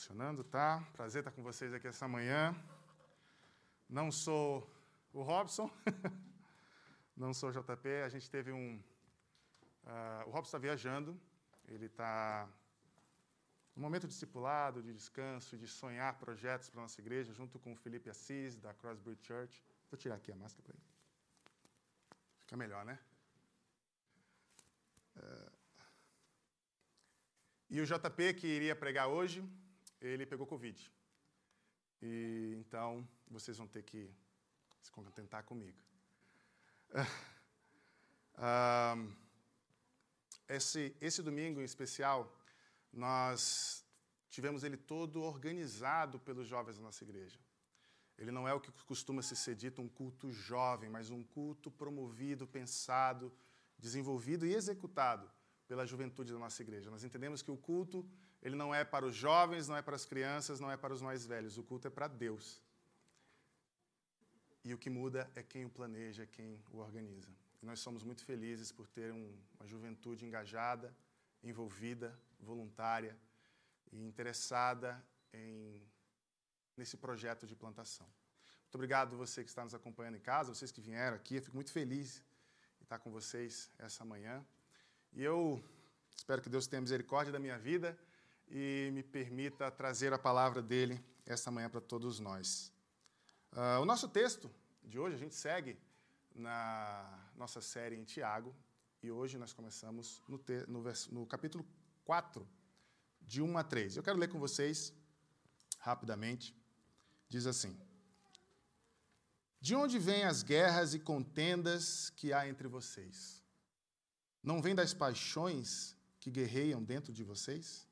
Funcionando, tá? Prazer estar com vocês aqui essa manhã. Não sou o Robson, não sou o JP. A gente teve um. Uh, o Robson está viajando, ele está no momento discipulado, de descanso, de sonhar projetos para a nossa igreja, junto com o Felipe Assis, da Crossbridge Church. Vou tirar aqui a máscara para ele. Fica melhor, né? Uh, e o JP, que iria pregar hoje, ele pegou Covid. E então vocês vão ter que se contentar comigo. Um, esse, esse domingo em especial, nós tivemos ele todo organizado pelos jovens da nossa igreja. Ele não é o que costuma se ser dito um culto jovem, mas um culto promovido, pensado, desenvolvido e executado pela juventude da nossa igreja. Nós entendemos que o culto ele não é para os jovens, não é para as crianças, não é para os mais velhos. O culto é para Deus. E o que muda é quem o planeja, quem o organiza. E nós somos muito felizes por ter um, uma juventude engajada, envolvida, voluntária e interessada em, nesse projeto de plantação. Muito obrigado você que está nos acompanhando em casa, vocês que vieram aqui. Eu fico muito feliz de estar com vocês essa manhã. E eu espero que Deus tenha misericórdia da minha vida e me permita trazer a palavra dele esta manhã para todos nós. Uh, o nosso texto de hoje, a gente segue na nossa série em Tiago, e hoje nós começamos no, te, no, no capítulo 4, de 1 a 3. Eu quero ler com vocês rapidamente. Diz assim: De onde vêm as guerras e contendas que há entre vocês? Não vêm das paixões que guerreiam dentro de vocês?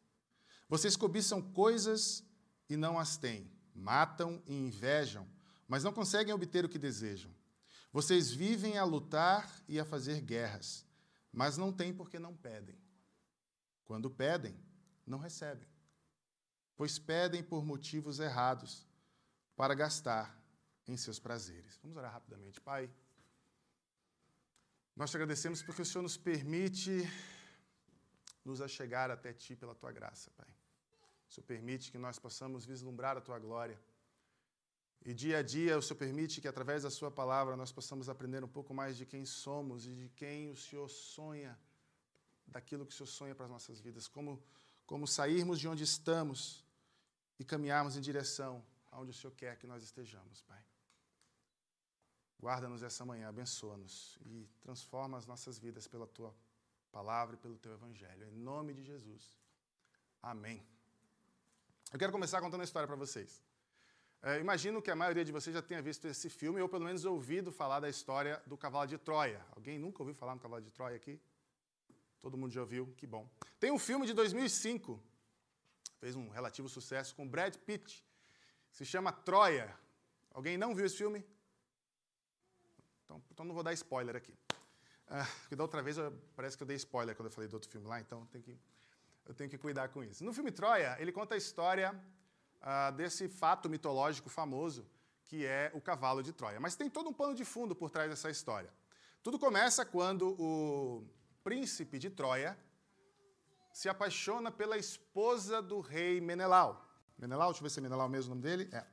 Vocês cobiçam coisas e não as têm, matam e invejam, mas não conseguem obter o que desejam. Vocês vivem a lutar e a fazer guerras, mas não têm porque não pedem. Quando pedem, não recebem, pois pedem por motivos errados, para gastar em seus prazeres. Vamos orar rapidamente. Pai, nós te agradecemos porque o Senhor nos permite nos achegar até Ti pela Tua graça, Pai. O Senhor permite que nós possamos vislumbrar a Tua glória. E dia a dia o Senhor permite que, através da Sua palavra, nós possamos aprender um pouco mais de quem somos e de quem o Senhor sonha, daquilo que o Senhor sonha para as nossas vidas. Como, como sairmos de onde estamos e caminharmos em direção aonde o Senhor quer que nós estejamos, Pai. Guarda-nos essa manhã, abençoa-nos e transforma as nossas vidas pela Tua palavra e pelo Teu Evangelho. Em nome de Jesus. Amém. Eu quero começar contando uma história para vocês. É, imagino que a maioria de vocês já tenha visto esse filme, ou pelo menos ouvido falar da história do cavalo de Troia. Alguém nunca ouviu falar no cavalo de Troia aqui? Todo mundo já ouviu? Que bom. Tem um filme de 2005, fez um relativo sucesso, com Brad Pitt, se chama Troia. Alguém não viu esse filme? Então, então não vou dar spoiler aqui. Ah, porque da outra vez eu, parece que eu dei spoiler quando eu falei do outro filme lá, então tem que eu tenho que cuidar com isso. No filme Troia, ele conta a história uh, desse fato mitológico famoso que é o cavalo de Troia. Mas tem todo um pano de fundo por trás dessa história. Tudo começa quando o príncipe de Troia se apaixona pela esposa do rei Menelau. Menelau, deixa eu ver se é Menelau mesmo o nome dele. É.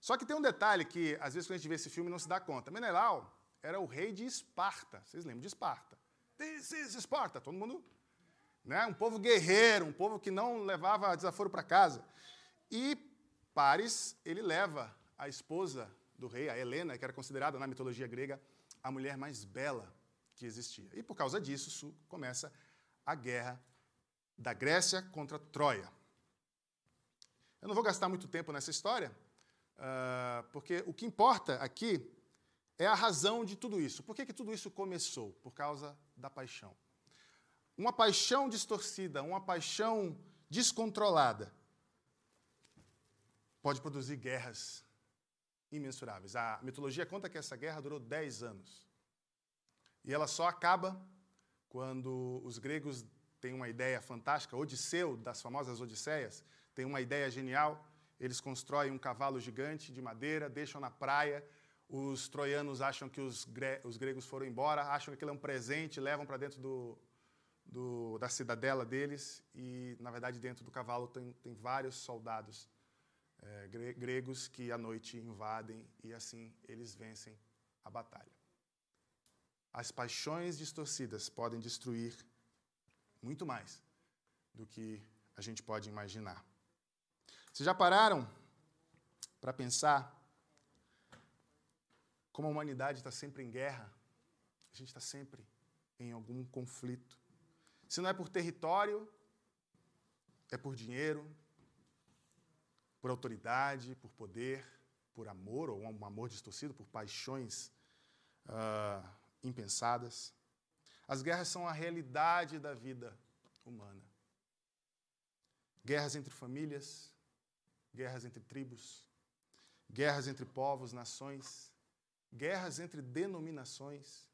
Só que tem um detalhe que, às vezes, quando a gente vê esse filme, não se dá conta. Menelau era o rei de Esparta. Vocês lembram de Esparta? This is Esparta. Todo mundo né? um povo guerreiro, um povo que não levava desaforo para casa. E Paris, ele leva a esposa do rei, a Helena, que era considerada na mitologia grega a mulher mais bela que existia. E por causa disso começa a guerra da Grécia contra Troia. Eu não vou gastar muito tempo nessa história, uh, porque o que importa aqui é a razão de tudo isso. Por que, que tudo isso começou? Por causa da paixão. Uma paixão distorcida, uma paixão descontrolada pode produzir guerras imensuráveis. A mitologia conta que essa guerra durou 10 anos. E ela só acaba quando os gregos têm uma ideia fantástica, Odisseu, das famosas Odisseias, tem uma ideia genial. Eles constroem um cavalo gigante de madeira, deixam na praia. Os troianos acham que os, gre os gregos foram embora, acham que aquilo é um presente, levam para dentro do, do, da cidadela deles. E, na verdade, dentro do cavalo tem, tem vários soldados é, gregos que à noite invadem e assim eles vencem a batalha. As paixões distorcidas podem destruir muito mais do que a gente pode imaginar. Vocês já pararam para pensar como a humanidade está sempre em guerra? A gente está sempre em algum conflito. Se não é por território, é por dinheiro, por autoridade, por poder, por amor, ou um amor distorcido, por paixões uh, impensadas. As guerras são a realidade da vida humana. Guerras entre famílias, guerras entre tribos, guerras entre povos, nações, guerras entre denominações.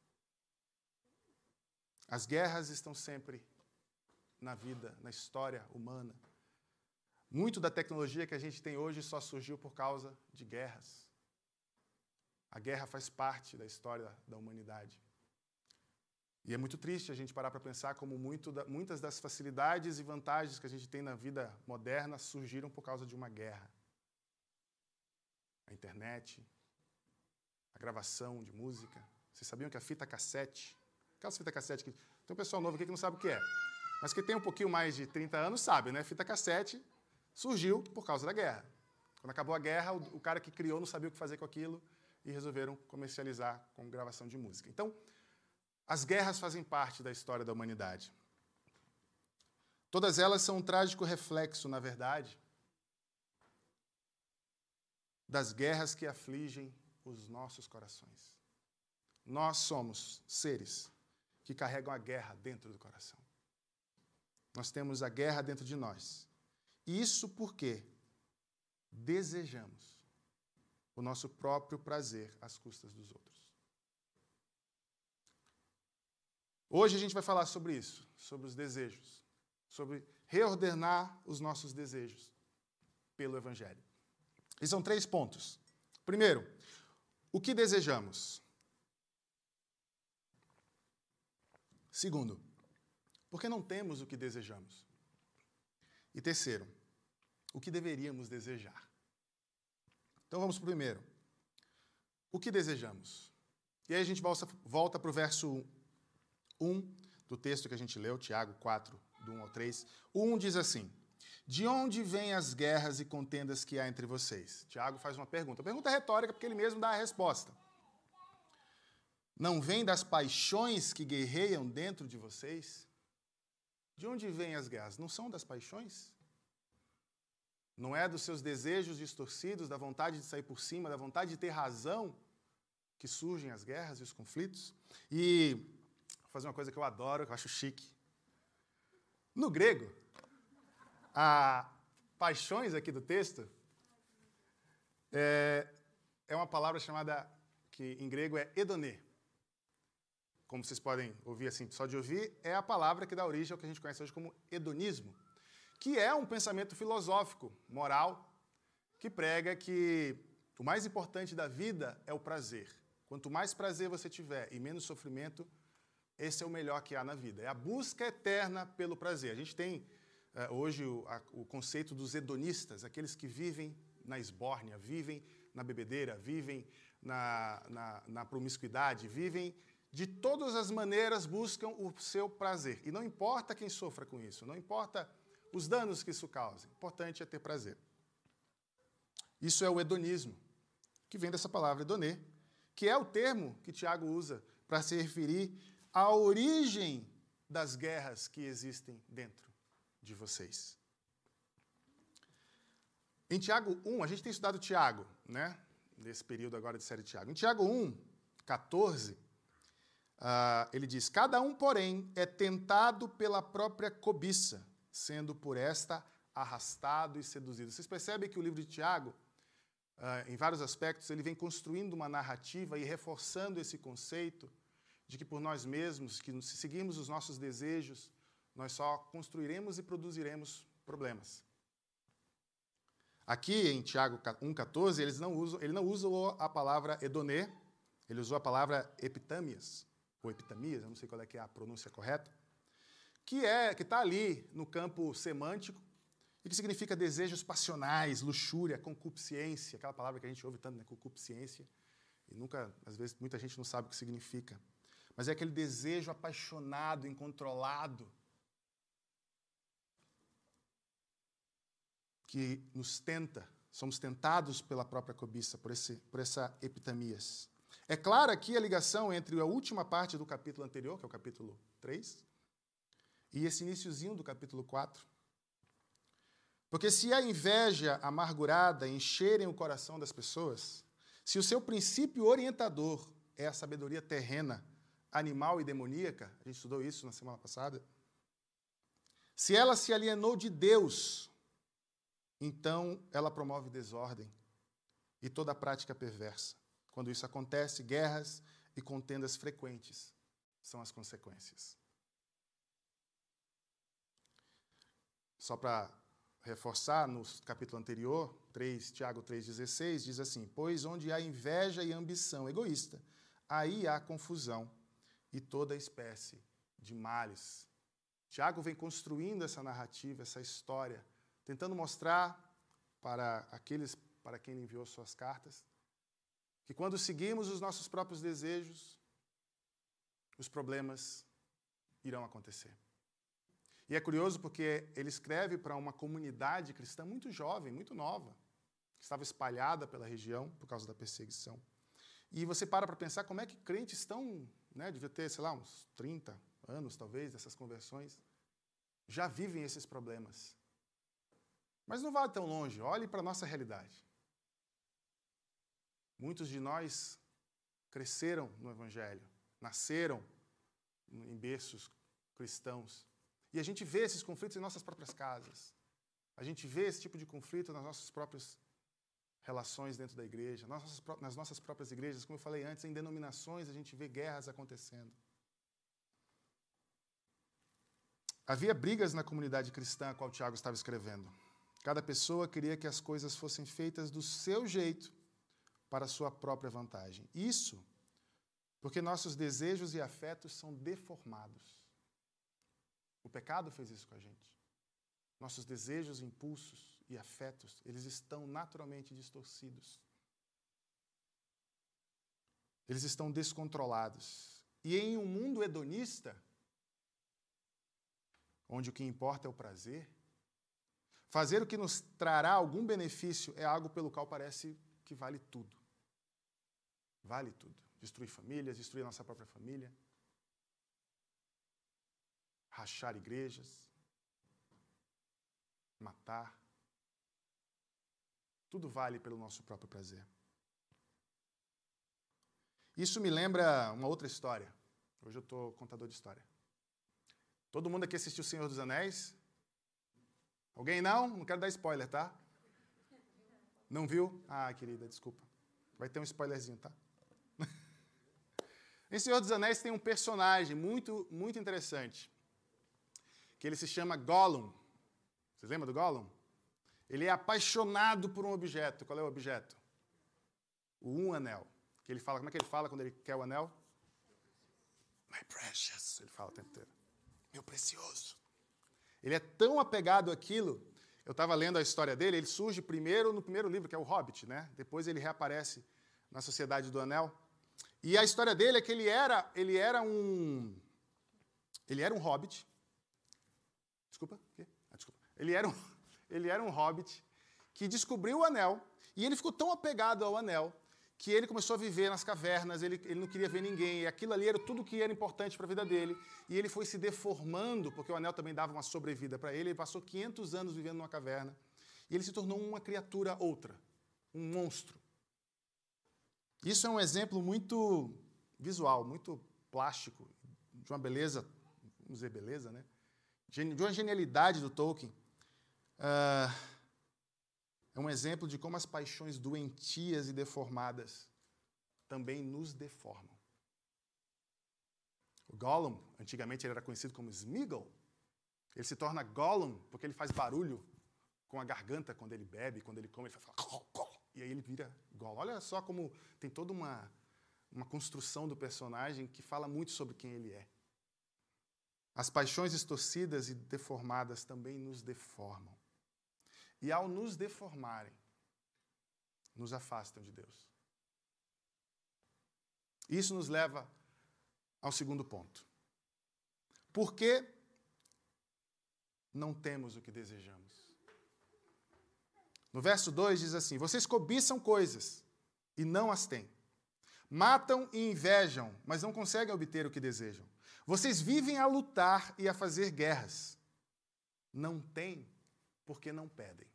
As guerras estão sempre na vida, na história humana. Muito da tecnologia que a gente tem hoje só surgiu por causa de guerras. A guerra faz parte da história da humanidade. E é muito triste a gente parar para pensar como da, muitas das facilidades e vantagens que a gente tem na vida moderna surgiram por causa de uma guerra. A internet, a gravação de música. Vocês sabiam que a fita cassete, aquela fita cassete que tem um pessoal novo aqui que não sabe o que é, mas que tem um pouquinho mais de 30 anos sabe, né? Fita cassete surgiu por causa da guerra. Quando acabou a guerra, o, o cara que criou não sabia o que fazer com aquilo e resolveram comercializar com gravação de música. Então, as guerras fazem parte da história da humanidade. Todas elas são um trágico reflexo, na verdade, das guerras que afligem os nossos corações. Nós somos seres que carregam a guerra dentro do coração. Nós temos a guerra dentro de nós. Isso porque desejamos o nosso próprio prazer às custas dos outros. Hoje a gente vai falar sobre isso, sobre os desejos, sobre reordenar os nossos desejos pelo Evangelho. E são três pontos. Primeiro, o que desejamos? Segundo, por que não temos o que desejamos? E terceiro, o que deveríamos desejar? Então vamos para o primeiro. O que desejamos? E aí a gente volta para o verso 1 do texto que a gente leu, Tiago 4, do 1 ao 3. O 1 diz assim: De onde vêm as guerras e contendas que há entre vocês? Tiago faz uma pergunta. A pergunta é retórica porque ele mesmo dá a resposta. Não vem das paixões que guerreiam dentro de vocês? De onde vêm as guerras? Não são das paixões? Não é dos seus desejos distorcidos, da vontade de sair por cima, da vontade de ter razão que surgem as guerras e os conflitos? E vou fazer uma coisa que eu adoro, que eu acho chique. No grego, a paixões aqui do texto é, é uma palavra chamada, que em grego é edonê como vocês podem ouvir assim, só de ouvir, é a palavra que dá origem ao que a gente conhece hoje como hedonismo, que é um pensamento filosófico, moral, que prega que o mais importante da vida é o prazer. Quanto mais prazer você tiver e menos sofrimento, esse é o melhor que há na vida. É a busca eterna pelo prazer. A gente tem uh, hoje o conceito dos hedonistas, aqueles que vivem na esbórnia, vivem na bebedeira, vivem na, na, na promiscuidade, vivem de todas as maneiras buscam o seu prazer. E não importa quem sofra com isso, não importa os danos que isso cause, o importante é ter prazer. Isso é o hedonismo, que vem dessa palavra hedonê, que é o termo que Tiago usa para se referir à origem das guerras que existem dentro de vocês. Em Tiago 1, a gente tem estudado Tiago, né? Nesse período agora de série Tiago. Em Tiago 1, 14, uh, ele diz: Cada um, porém, é tentado pela própria cobiça, sendo por esta arrastado e seduzido. Vocês percebem que o livro de Tiago uh, em vários aspectos, ele vem construindo uma narrativa e reforçando esse conceito de que por nós mesmos, que se seguirmos os nossos desejos, nós só construiremos e produziremos problemas. Aqui em Tiago 1,14, eles não usam, ele não usa a palavra edonê, ele usou a palavra epitâmias, ou epitamias, eu não sei qual é, é a pronúncia correta, que é que está ali no campo semântico e que significa desejos passionais, luxúria, concupiscência, aquela palavra que a gente ouve tanto, né? concupiscência, e nunca, às vezes, muita gente não sabe o que significa. Mas é aquele desejo apaixonado, incontrolado, que nos tenta, somos tentados pela própria cobiça, por, esse, por essa epitamias. É clara aqui a ligação entre a última parte do capítulo anterior, que é o capítulo 3, e esse iníciozinho do capítulo 4, porque se a inveja amargurada encherem o coração das pessoas, se o seu princípio orientador é a sabedoria terrena, animal e demoníaca, a gente estudou isso na semana passada, se ela se alienou de Deus, então ela promove desordem e toda prática perversa. Quando isso acontece, guerras e contendas frequentes são as consequências. Só para reforçar no capítulo anterior, 3, Tiago 3,16, diz assim: Pois onde há inveja e ambição egoísta, aí há confusão e toda espécie de males. Tiago vem construindo essa narrativa, essa história, tentando mostrar para aqueles para quem enviou suas cartas, que quando seguimos os nossos próprios desejos, os problemas irão acontecer. E é curioso porque ele escreve para uma comunidade cristã muito jovem, muito nova, que estava espalhada pela região por causa da perseguição. E você para para pensar como é que crentes estão, né, devia ter, sei lá, uns 30 anos talvez dessas conversões, já vivem esses problemas. Mas não vá tão longe, olhe para a nossa realidade. Muitos de nós cresceram no Evangelho, nasceram em berços cristãos, e a gente vê esses conflitos em nossas próprias casas. A gente vê esse tipo de conflito nas nossas próprias relações dentro da igreja, nas nossas próprias igrejas, como eu falei antes, em denominações a gente vê guerras acontecendo. Havia brigas na comunidade cristã a qual Tiago estava escrevendo. Cada pessoa queria que as coisas fossem feitas do seu jeito para sua própria vantagem. Isso porque nossos desejos e afetos são deformados. O pecado fez isso com a gente. Nossos desejos, impulsos e afetos, eles estão naturalmente distorcidos. Eles estão descontrolados. E em um mundo hedonista, onde o que importa é o prazer, fazer o que nos trará algum benefício é algo pelo qual parece que vale tudo. Vale tudo. Destruir famílias, destruir nossa própria família, rachar igrejas, matar. Tudo vale pelo nosso próprio prazer. Isso me lembra uma outra história. Hoje eu estou contador de história. Todo mundo aqui assistiu O Senhor dos Anéis? Alguém não? Não quero dar spoiler, tá? Não viu? Ah, querida, desculpa. Vai ter um spoilerzinho, tá? Em Senhor dos Anéis tem um personagem muito, muito interessante que ele se chama Gollum. Vocês lembram do Gollum? Ele é apaixonado por um objeto. Qual é o objeto? O um anel. Que ele fala, como é que ele fala quando ele quer o anel? My precious, ele fala o tempo inteiro. Meu precioso. Ele é tão apegado àquilo. Eu estava lendo a história dele, ele surge primeiro no primeiro livro, que é o Hobbit, né? Depois ele reaparece na Sociedade do Anel. E a história dele é que ele era, ele era um ele era um hobbit. Desculpa, ah, desculpa. Ele era um, ele era um hobbit que descobriu o anel e ele ficou tão apegado ao anel que ele começou a viver nas cavernas, ele, ele não queria ver ninguém, e aquilo ali era tudo que era importante para a vida dele, e ele foi se deformando, porque o anel também dava uma sobrevida para ele, ele passou 500 anos vivendo numa caverna, e ele se tornou uma criatura outra, um monstro. Isso é um exemplo muito visual, muito plástico, de uma beleza, vamos dizer beleza, né? De uma genialidade do Tolkien. Uh, é um exemplo de como as paixões doentias e deformadas também nos deformam. O Gollum, antigamente ele era conhecido como Smeagol, ele se torna Gollum porque ele faz barulho com a garganta quando ele bebe, quando ele come, ele faz e aí ele vira Gollum. Olha só como tem toda uma, uma construção do personagem que fala muito sobre quem ele é. As paixões distorcidas e deformadas também nos deformam e, ao nos deformarem, nos afastam de Deus. Isso nos leva ao segundo ponto. Por que não temos o que desejamos? No verso 2 diz assim: Vocês cobiçam coisas e não as têm. Matam e invejam, mas não conseguem obter o que desejam. Vocês vivem a lutar e a fazer guerras. Não têm porque não pedem.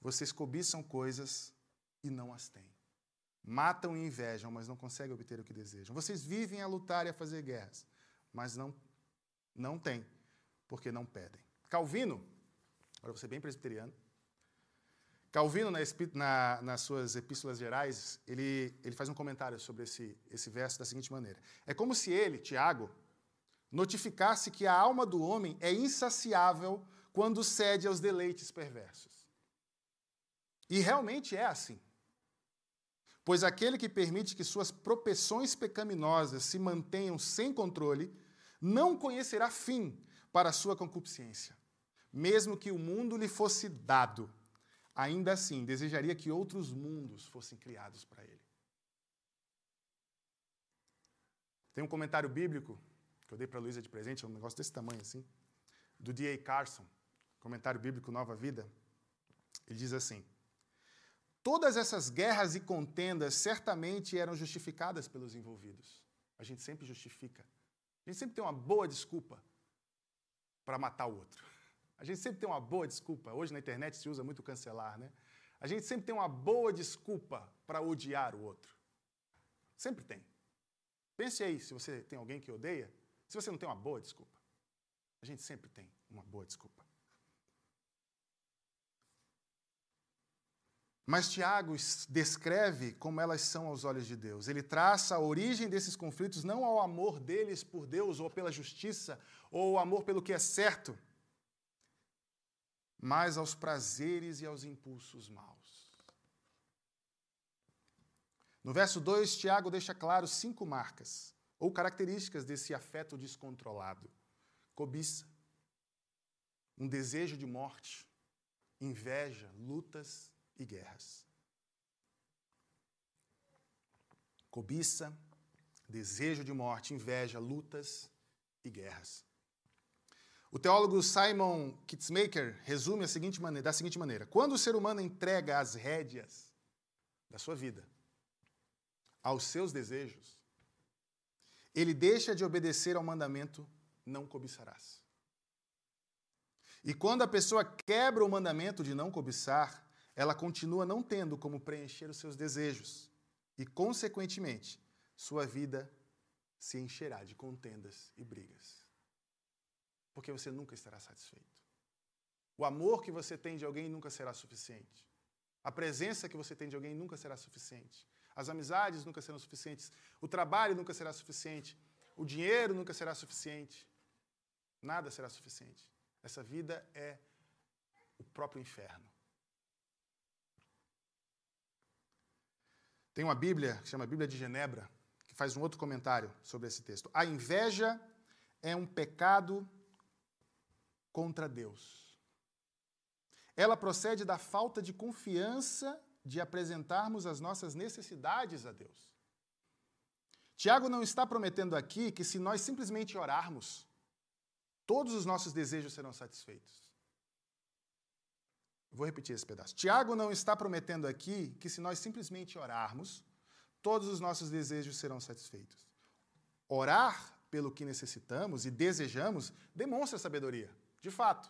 Vocês cobiçam coisas e não as têm. Matam e invejam, mas não conseguem obter o que desejam. Vocês vivem a lutar e a fazer guerras, mas não, não têm, porque não pedem. Calvino, agora você bem presbiteriano, Calvino, na, na, nas suas epístolas gerais, ele, ele faz um comentário sobre esse, esse verso da seguinte maneira: É como se ele, Tiago, notificasse que a alma do homem é insaciável quando cede aos deleites perversos. E realmente é assim. Pois aquele que permite que suas propensões pecaminosas se mantenham sem controle, não conhecerá fim para a sua concupiscência. Mesmo que o mundo lhe fosse dado, ainda assim desejaria que outros mundos fossem criados para ele. Tem um comentário bíblico que eu dei para a Luísa de presente, é um negócio desse tamanho assim, do D.A. Carson, comentário bíblico Nova Vida. Ele diz assim: Todas essas guerras e contendas certamente eram justificadas pelos envolvidos. A gente sempre justifica. A gente sempre tem uma boa desculpa para matar o outro. A gente sempre tem uma boa desculpa. Hoje na internet se usa muito cancelar, né? A gente sempre tem uma boa desculpa para odiar o outro. Sempre tem. Pense aí se você tem alguém que odeia, se você não tem uma boa desculpa. A gente sempre tem uma boa desculpa. Mas Tiago descreve como elas são aos olhos de Deus. Ele traça a origem desses conflitos não ao amor deles por Deus ou pela justiça, ou ao amor pelo que é certo, mas aos prazeres e aos impulsos maus. No verso 2, Tiago deixa claro cinco marcas ou características desse afeto descontrolado: cobiça, um desejo de morte, inveja, lutas e guerras. Cobiça, desejo de morte, inveja, lutas e guerras. O teólogo Simon Kitzmaker resume a seguinte maneira, da seguinte maneira: quando o ser humano entrega as rédeas da sua vida aos seus desejos, ele deixa de obedecer ao mandamento não cobiçarás. E quando a pessoa quebra o mandamento de não cobiçar, ela continua não tendo como preencher os seus desejos e, consequentemente, sua vida se encherá de contendas e brigas. Porque você nunca estará satisfeito. O amor que você tem de alguém nunca será suficiente. A presença que você tem de alguém nunca será suficiente. As amizades nunca serão suficientes. O trabalho nunca será suficiente. O dinheiro nunca será suficiente. Nada será suficiente. Essa vida é o próprio inferno. Tem uma Bíblia, que chama Bíblia de Genebra, que faz um outro comentário sobre esse texto. A inveja é um pecado contra Deus. Ela procede da falta de confiança de apresentarmos as nossas necessidades a Deus. Tiago não está prometendo aqui que se nós simplesmente orarmos, todos os nossos desejos serão satisfeitos. Vou repetir esse pedaço. Tiago não está prometendo aqui que se nós simplesmente orarmos, todos os nossos desejos serão satisfeitos. Orar pelo que necessitamos e desejamos demonstra sabedoria. De fato,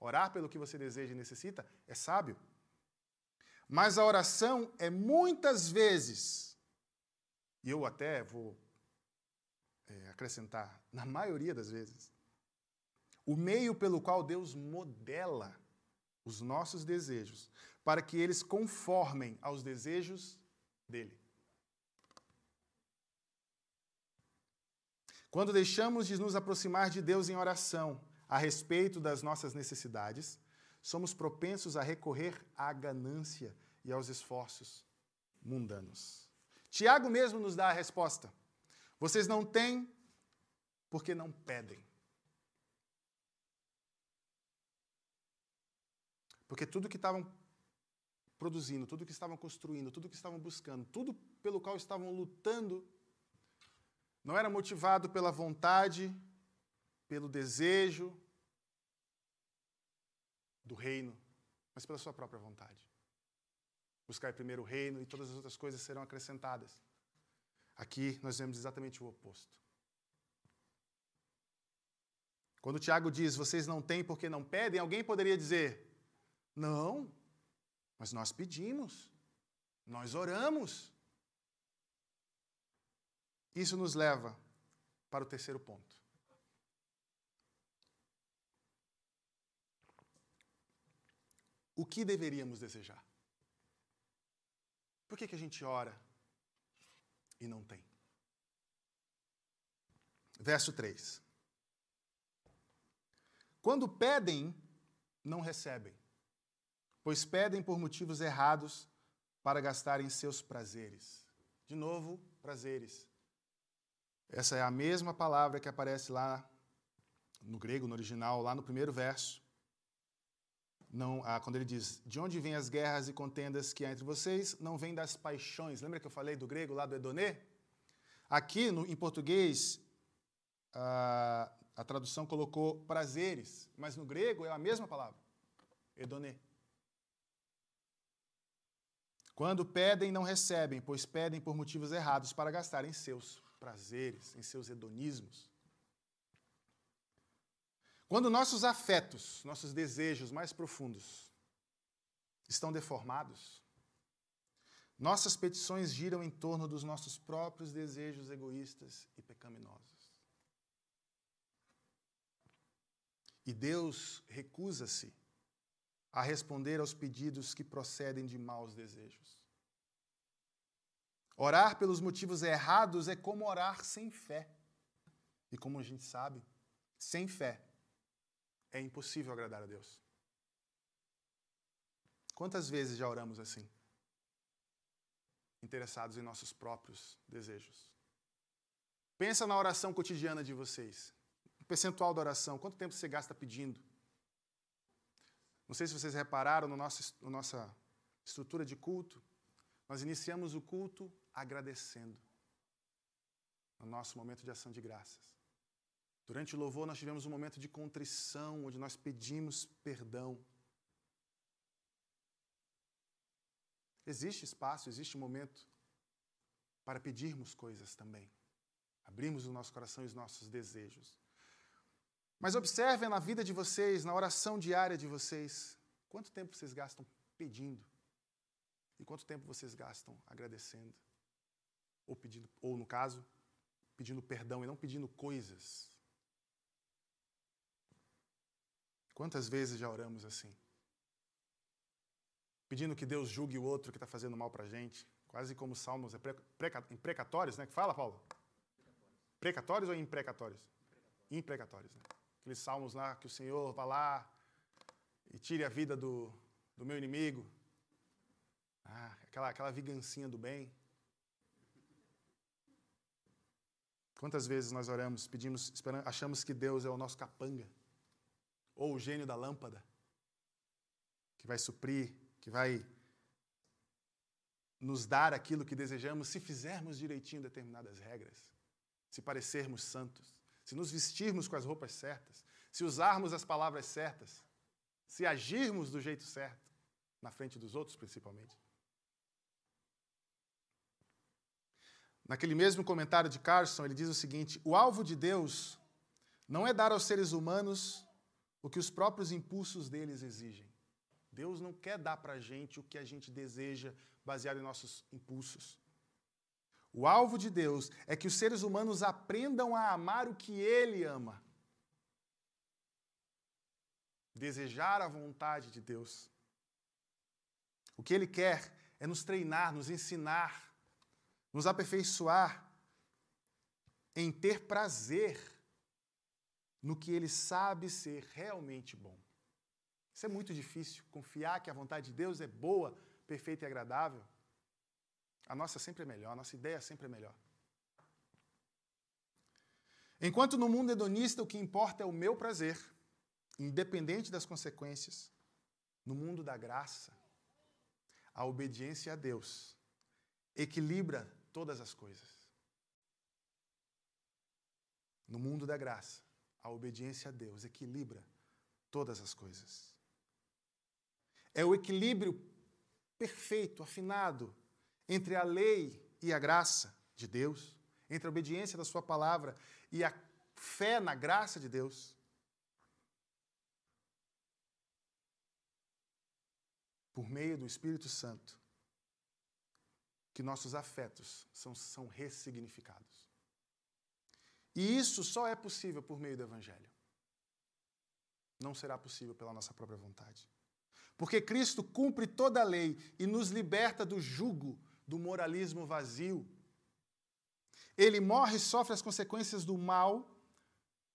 orar pelo que você deseja e necessita é sábio. Mas a oração é muitas vezes, e eu até vou é, acrescentar, na maioria das vezes, o meio pelo qual Deus modela os nossos desejos, para que eles conformem aos desejos dele. Quando deixamos de nos aproximar de Deus em oração a respeito das nossas necessidades, somos propensos a recorrer à ganância e aos esforços mundanos. Tiago mesmo nos dá a resposta. Vocês não têm porque não pedem. Porque tudo que estavam produzindo, tudo que estavam construindo, tudo que estavam buscando, tudo pelo qual estavam lutando, não era motivado pela vontade, pelo desejo do reino, mas pela sua própria vontade. Buscar primeiro o reino e todas as outras coisas serão acrescentadas. Aqui nós vemos exatamente o oposto. Quando Tiago diz, vocês não têm porque não pedem, alguém poderia dizer, não, mas nós pedimos, nós oramos. Isso nos leva para o terceiro ponto. O que deveríamos desejar? Por que, que a gente ora e não tem? Verso 3. Quando pedem, não recebem pois pedem por motivos errados para gastarem seus prazeres. De novo, prazeres. Essa é a mesma palavra que aparece lá no grego, no original, lá no primeiro verso. Não, ah, quando ele diz: De onde vêm as guerras e contendas que há entre vocês? Não vem das paixões. Lembra que eu falei do grego lá do Edonê? Aqui, no, em português, a, a tradução colocou prazeres, mas no grego é a mesma palavra, Edonê. Quando pedem, não recebem, pois pedem por motivos errados para gastar em seus prazeres, em seus hedonismos. Quando nossos afetos, nossos desejos mais profundos estão deformados, nossas petições giram em torno dos nossos próprios desejos egoístas e pecaminosos. E Deus recusa-se a responder aos pedidos que procedem de maus desejos. Orar pelos motivos errados é como orar sem fé. E como a gente sabe, sem fé é impossível agradar a Deus. Quantas vezes já oramos assim? Interessados em nossos próprios desejos. Pensa na oração cotidiana de vocês. O percentual da oração, quanto tempo você gasta pedindo? Não sei se vocês repararam na nossa, na nossa estrutura de culto, nós iniciamos o culto agradecendo, no nosso momento de ação de graças. Durante o louvor, nós tivemos um momento de contrição, onde nós pedimos perdão. Existe espaço, existe momento para pedirmos coisas também. Abrimos o nosso coração e os nossos desejos. Mas observem na vida de vocês, na oração diária de vocês, quanto tempo vocês gastam pedindo e quanto tempo vocês gastam agradecendo ou pedindo, ou no caso, pedindo perdão e não pedindo coisas. Quantas vezes já oramos assim? Pedindo que Deus julgue o outro que está fazendo mal para a gente, quase como salmos é imprecatórios, né? Fala, Paulo? Precatórios ou imprecatórios? Imprecatórios, né? aqueles salmos lá que o Senhor vá lá e tire a vida do, do meu inimigo. Ah, aquela, aquela vigancinha do bem. Quantas vezes nós oramos, pedimos, achamos que Deus é o nosso capanga, ou o gênio da lâmpada, que vai suprir, que vai nos dar aquilo que desejamos se fizermos direitinho determinadas regras, se parecermos santos, se nos vestirmos com as roupas certas, se usarmos as palavras certas, se agirmos do jeito certo, na frente dos outros principalmente. Naquele mesmo comentário de Carson, ele diz o seguinte: o alvo de Deus não é dar aos seres humanos o que os próprios impulsos deles exigem. Deus não quer dar para a gente o que a gente deseja baseado em nossos impulsos. O alvo de Deus é que os seres humanos aprendam a amar o que Ele ama. Desejar a vontade de Deus. O que Ele quer é nos treinar, nos ensinar nos aperfeiçoar em ter prazer no que ele sabe ser realmente bom. Isso é muito difícil, confiar que a vontade de Deus é boa, perfeita e agradável. A nossa sempre é melhor, a nossa ideia sempre é melhor. Enquanto no mundo hedonista o que importa é o meu prazer, independente das consequências, no mundo da graça, a obediência a Deus equilibra todas as coisas. No mundo da graça, a obediência a Deus equilibra todas as coisas. É o equilíbrio perfeito, afinado, entre a lei e a graça de Deus, entre a obediência da Sua palavra e a fé na graça de Deus. Por meio do Espírito Santo, que nossos afetos são, são ressignificados. E isso só é possível por meio do Evangelho. Não será possível pela nossa própria vontade. Porque Cristo cumpre toda a lei e nos liberta do jugo do moralismo vazio. Ele morre e sofre as consequências do mal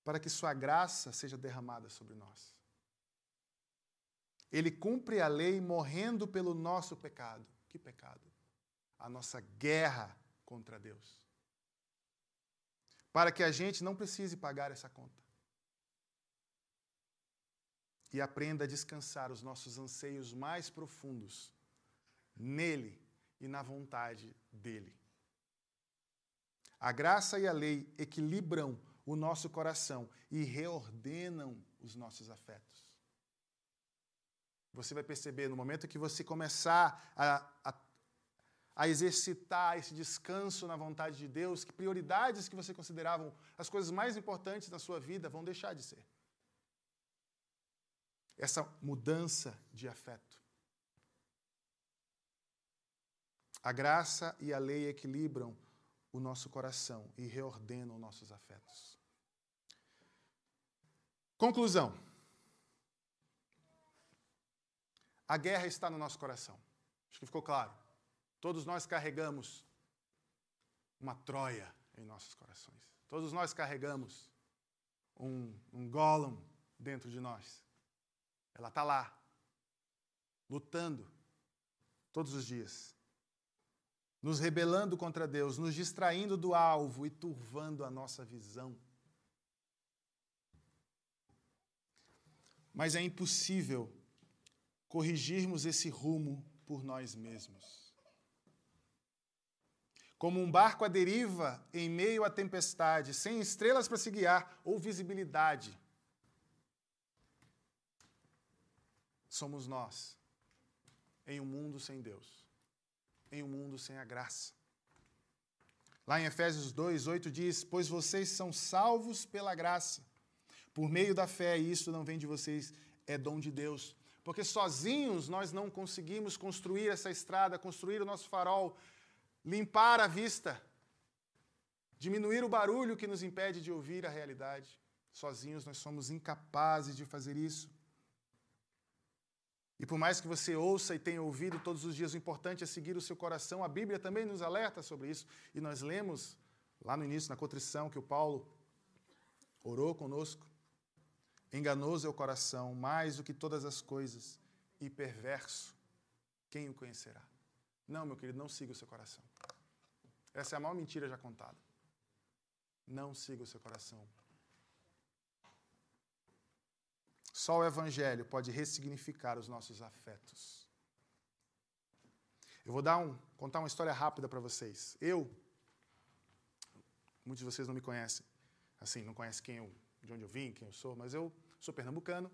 para que Sua graça seja derramada sobre nós. Ele cumpre a lei morrendo pelo nosso pecado. Que pecado? a nossa guerra contra Deus. Para que a gente não precise pagar essa conta. E aprenda a descansar os nossos anseios mais profundos nele e na vontade dele. A graça e a lei equilibram o nosso coração e reordenam os nossos afetos. Você vai perceber no momento que você começar a, a a exercitar esse descanso na vontade de Deus, que prioridades que você consideravam as coisas mais importantes da sua vida vão deixar de ser. Essa mudança de afeto. A graça e a lei equilibram o nosso coração e reordenam nossos afetos. Conclusão. A guerra está no nosso coração. Acho que ficou claro. Todos nós carregamos uma Troia em nossos corações. Todos nós carregamos um, um Gollum dentro de nós. Ela está lá, lutando todos os dias, nos rebelando contra Deus, nos distraindo do alvo e turvando a nossa visão. Mas é impossível corrigirmos esse rumo por nós mesmos como um barco à deriva em meio à tempestade, sem estrelas para se guiar ou visibilidade. Somos nós, em um mundo sem Deus, em um mundo sem a graça. Lá em Efésios 2, 8 diz: Pois vocês são salvos pela graça, por meio da fé, e isso não vem de vocês, é dom de Deus. Porque sozinhos nós não conseguimos construir essa estrada, construir o nosso farol, limpar a vista, diminuir o barulho que nos impede de ouvir a realidade. Sozinhos nós somos incapazes de fazer isso. E por mais que você ouça e tenha ouvido todos os dias, o importante é seguir o seu coração. A Bíblia também nos alerta sobre isso. E nós lemos lá no início, na contrição, que o Paulo orou conosco. Enganoso é o coração, mais do que todas as coisas, e perverso. Quem o conhecerá? Não, meu querido, não siga o seu coração. Essa é a maior mentira já contada. Não siga o seu coração. Só o Evangelho pode ressignificar os nossos afetos. Eu vou dar um, contar uma história rápida para vocês. Eu, muitos de vocês não me conhecem, assim, não conhecem quem eu, de onde eu vim, quem eu sou, mas eu sou pernambucano,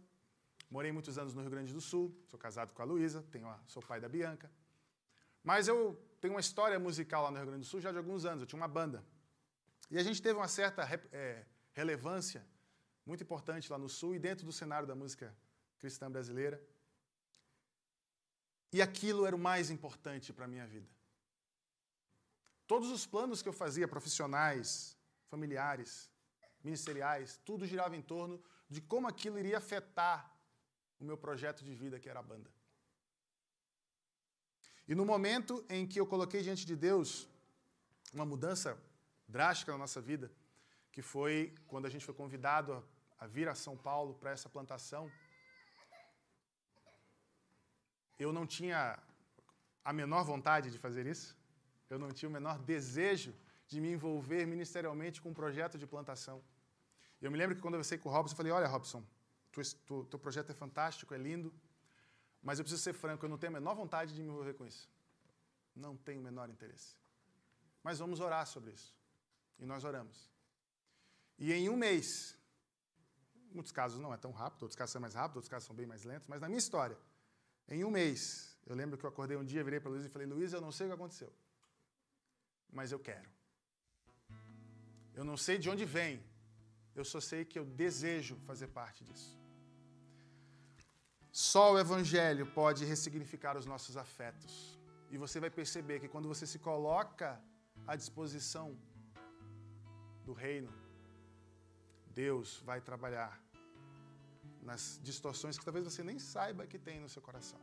morei muitos anos no Rio Grande do Sul, sou casado com a Luísa, sou pai da Bianca. Mas eu tenho uma história musical lá no Rio Grande do Sul já de alguns anos, eu tinha uma banda. E a gente teve uma certa é, relevância muito importante lá no Sul e dentro do cenário da música cristã brasileira. E aquilo era o mais importante para a minha vida. Todos os planos que eu fazia, profissionais, familiares, ministeriais, tudo girava em torno de como aquilo iria afetar o meu projeto de vida, que era a banda. E no momento em que eu coloquei diante de Deus uma mudança drástica na nossa vida, que foi quando a gente foi convidado a, a vir a São Paulo para essa plantação, eu não tinha a menor vontade de fazer isso, eu não tinha o menor desejo de me envolver ministerialmente com um projeto de plantação. Eu me lembro que quando eu conversei com o Robson, eu falei: Olha, Robson, tu, teu projeto é fantástico, é lindo, mas eu preciso ser franco, eu não tenho a menor vontade de me envolver com isso. Não tenho o menor interesse. Mas vamos orar sobre isso. E nós oramos. E em um mês, em muitos casos não é tão rápido, outros casos são mais rápidos, outros casos são bem mais lentos, mas na minha história, em um mês, eu lembro que eu acordei um dia, virei para a Luiz e falei: Luiz, eu não sei o que aconteceu, mas eu quero. Eu não sei de onde vem, eu só sei que eu desejo fazer parte disso. Só o Evangelho pode ressignificar os nossos afetos. E você vai perceber que quando você se coloca à disposição do reino, Deus vai trabalhar nas distorções que talvez você nem saiba que tem no seu coração.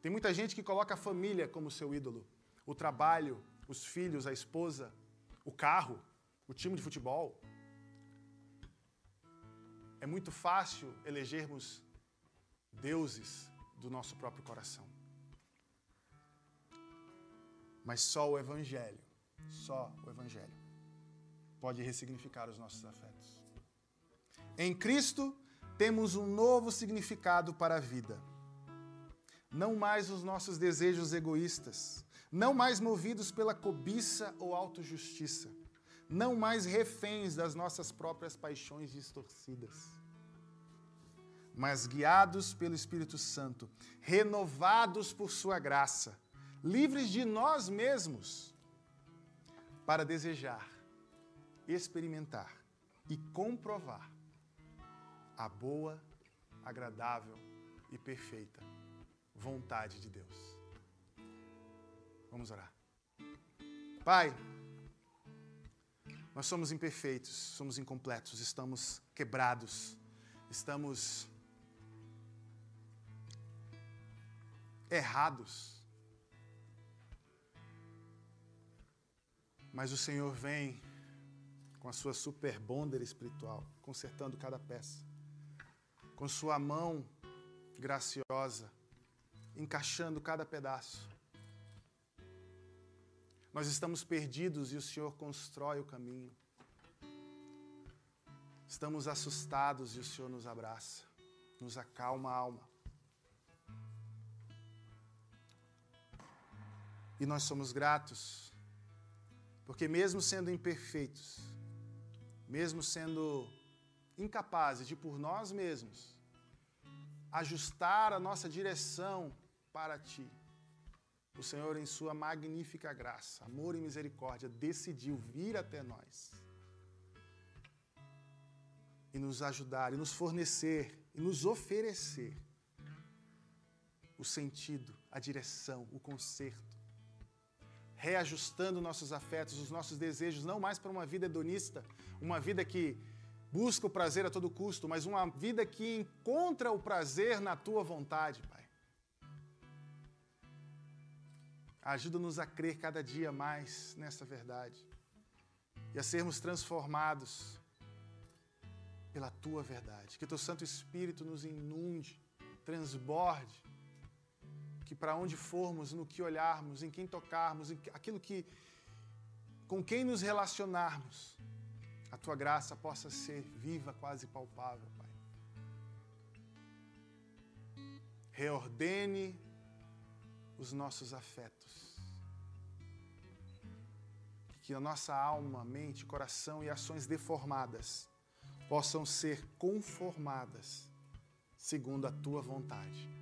Tem muita gente que coloca a família como seu ídolo, o trabalho, os filhos, a esposa, o carro, o time de futebol. É muito fácil elegermos deuses do nosso próprio coração. Mas só o Evangelho, só o Evangelho, pode ressignificar os nossos afetos. Em Cristo, temos um novo significado para a vida. Não mais os nossos desejos egoístas, não mais movidos pela cobiça ou autojustiça, não mais reféns das nossas próprias paixões distorcidas, mas guiados pelo Espírito Santo, renovados por Sua graça, livres de nós mesmos, para desejar, experimentar e comprovar a boa, agradável e perfeita vontade de Deus. Vamos orar. Pai, nós somos imperfeitos, somos incompletos, estamos quebrados, estamos errados. Mas o Senhor vem com a sua super bonder espiritual, consertando cada peça com Sua mão graciosa, encaixando cada pedaço. Nós estamos perdidos e o Senhor constrói o caminho. Estamos assustados e o Senhor nos abraça, nos acalma a alma. E nós somos gratos, porque mesmo sendo imperfeitos, mesmo sendo incapazes de por nós mesmos ajustar a nossa direção para Ti. O Senhor, em Sua magnífica graça, amor e misericórdia, decidiu vir até nós e nos ajudar, e nos fornecer, e nos oferecer o sentido, a direção, o conserto, reajustando nossos afetos, os nossos desejos, não mais para uma vida hedonista, uma vida que busca o prazer a todo custo, mas uma vida que encontra o prazer na tua vontade, Pai. Ajuda-nos a crer cada dia mais nessa verdade e a sermos transformados pela tua verdade. Que teu Santo Espírito nos inunde, transborde, que para onde formos, no que olharmos, em quem tocarmos, em aquilo que com quem nos relacionarmos, a tua graça possa ser viva, quase palpável, Pai. Reordene os nossos afetos. Que a nossa alma, mente, coração e ações deformadas possam ser conformadas segundo a tua vontade.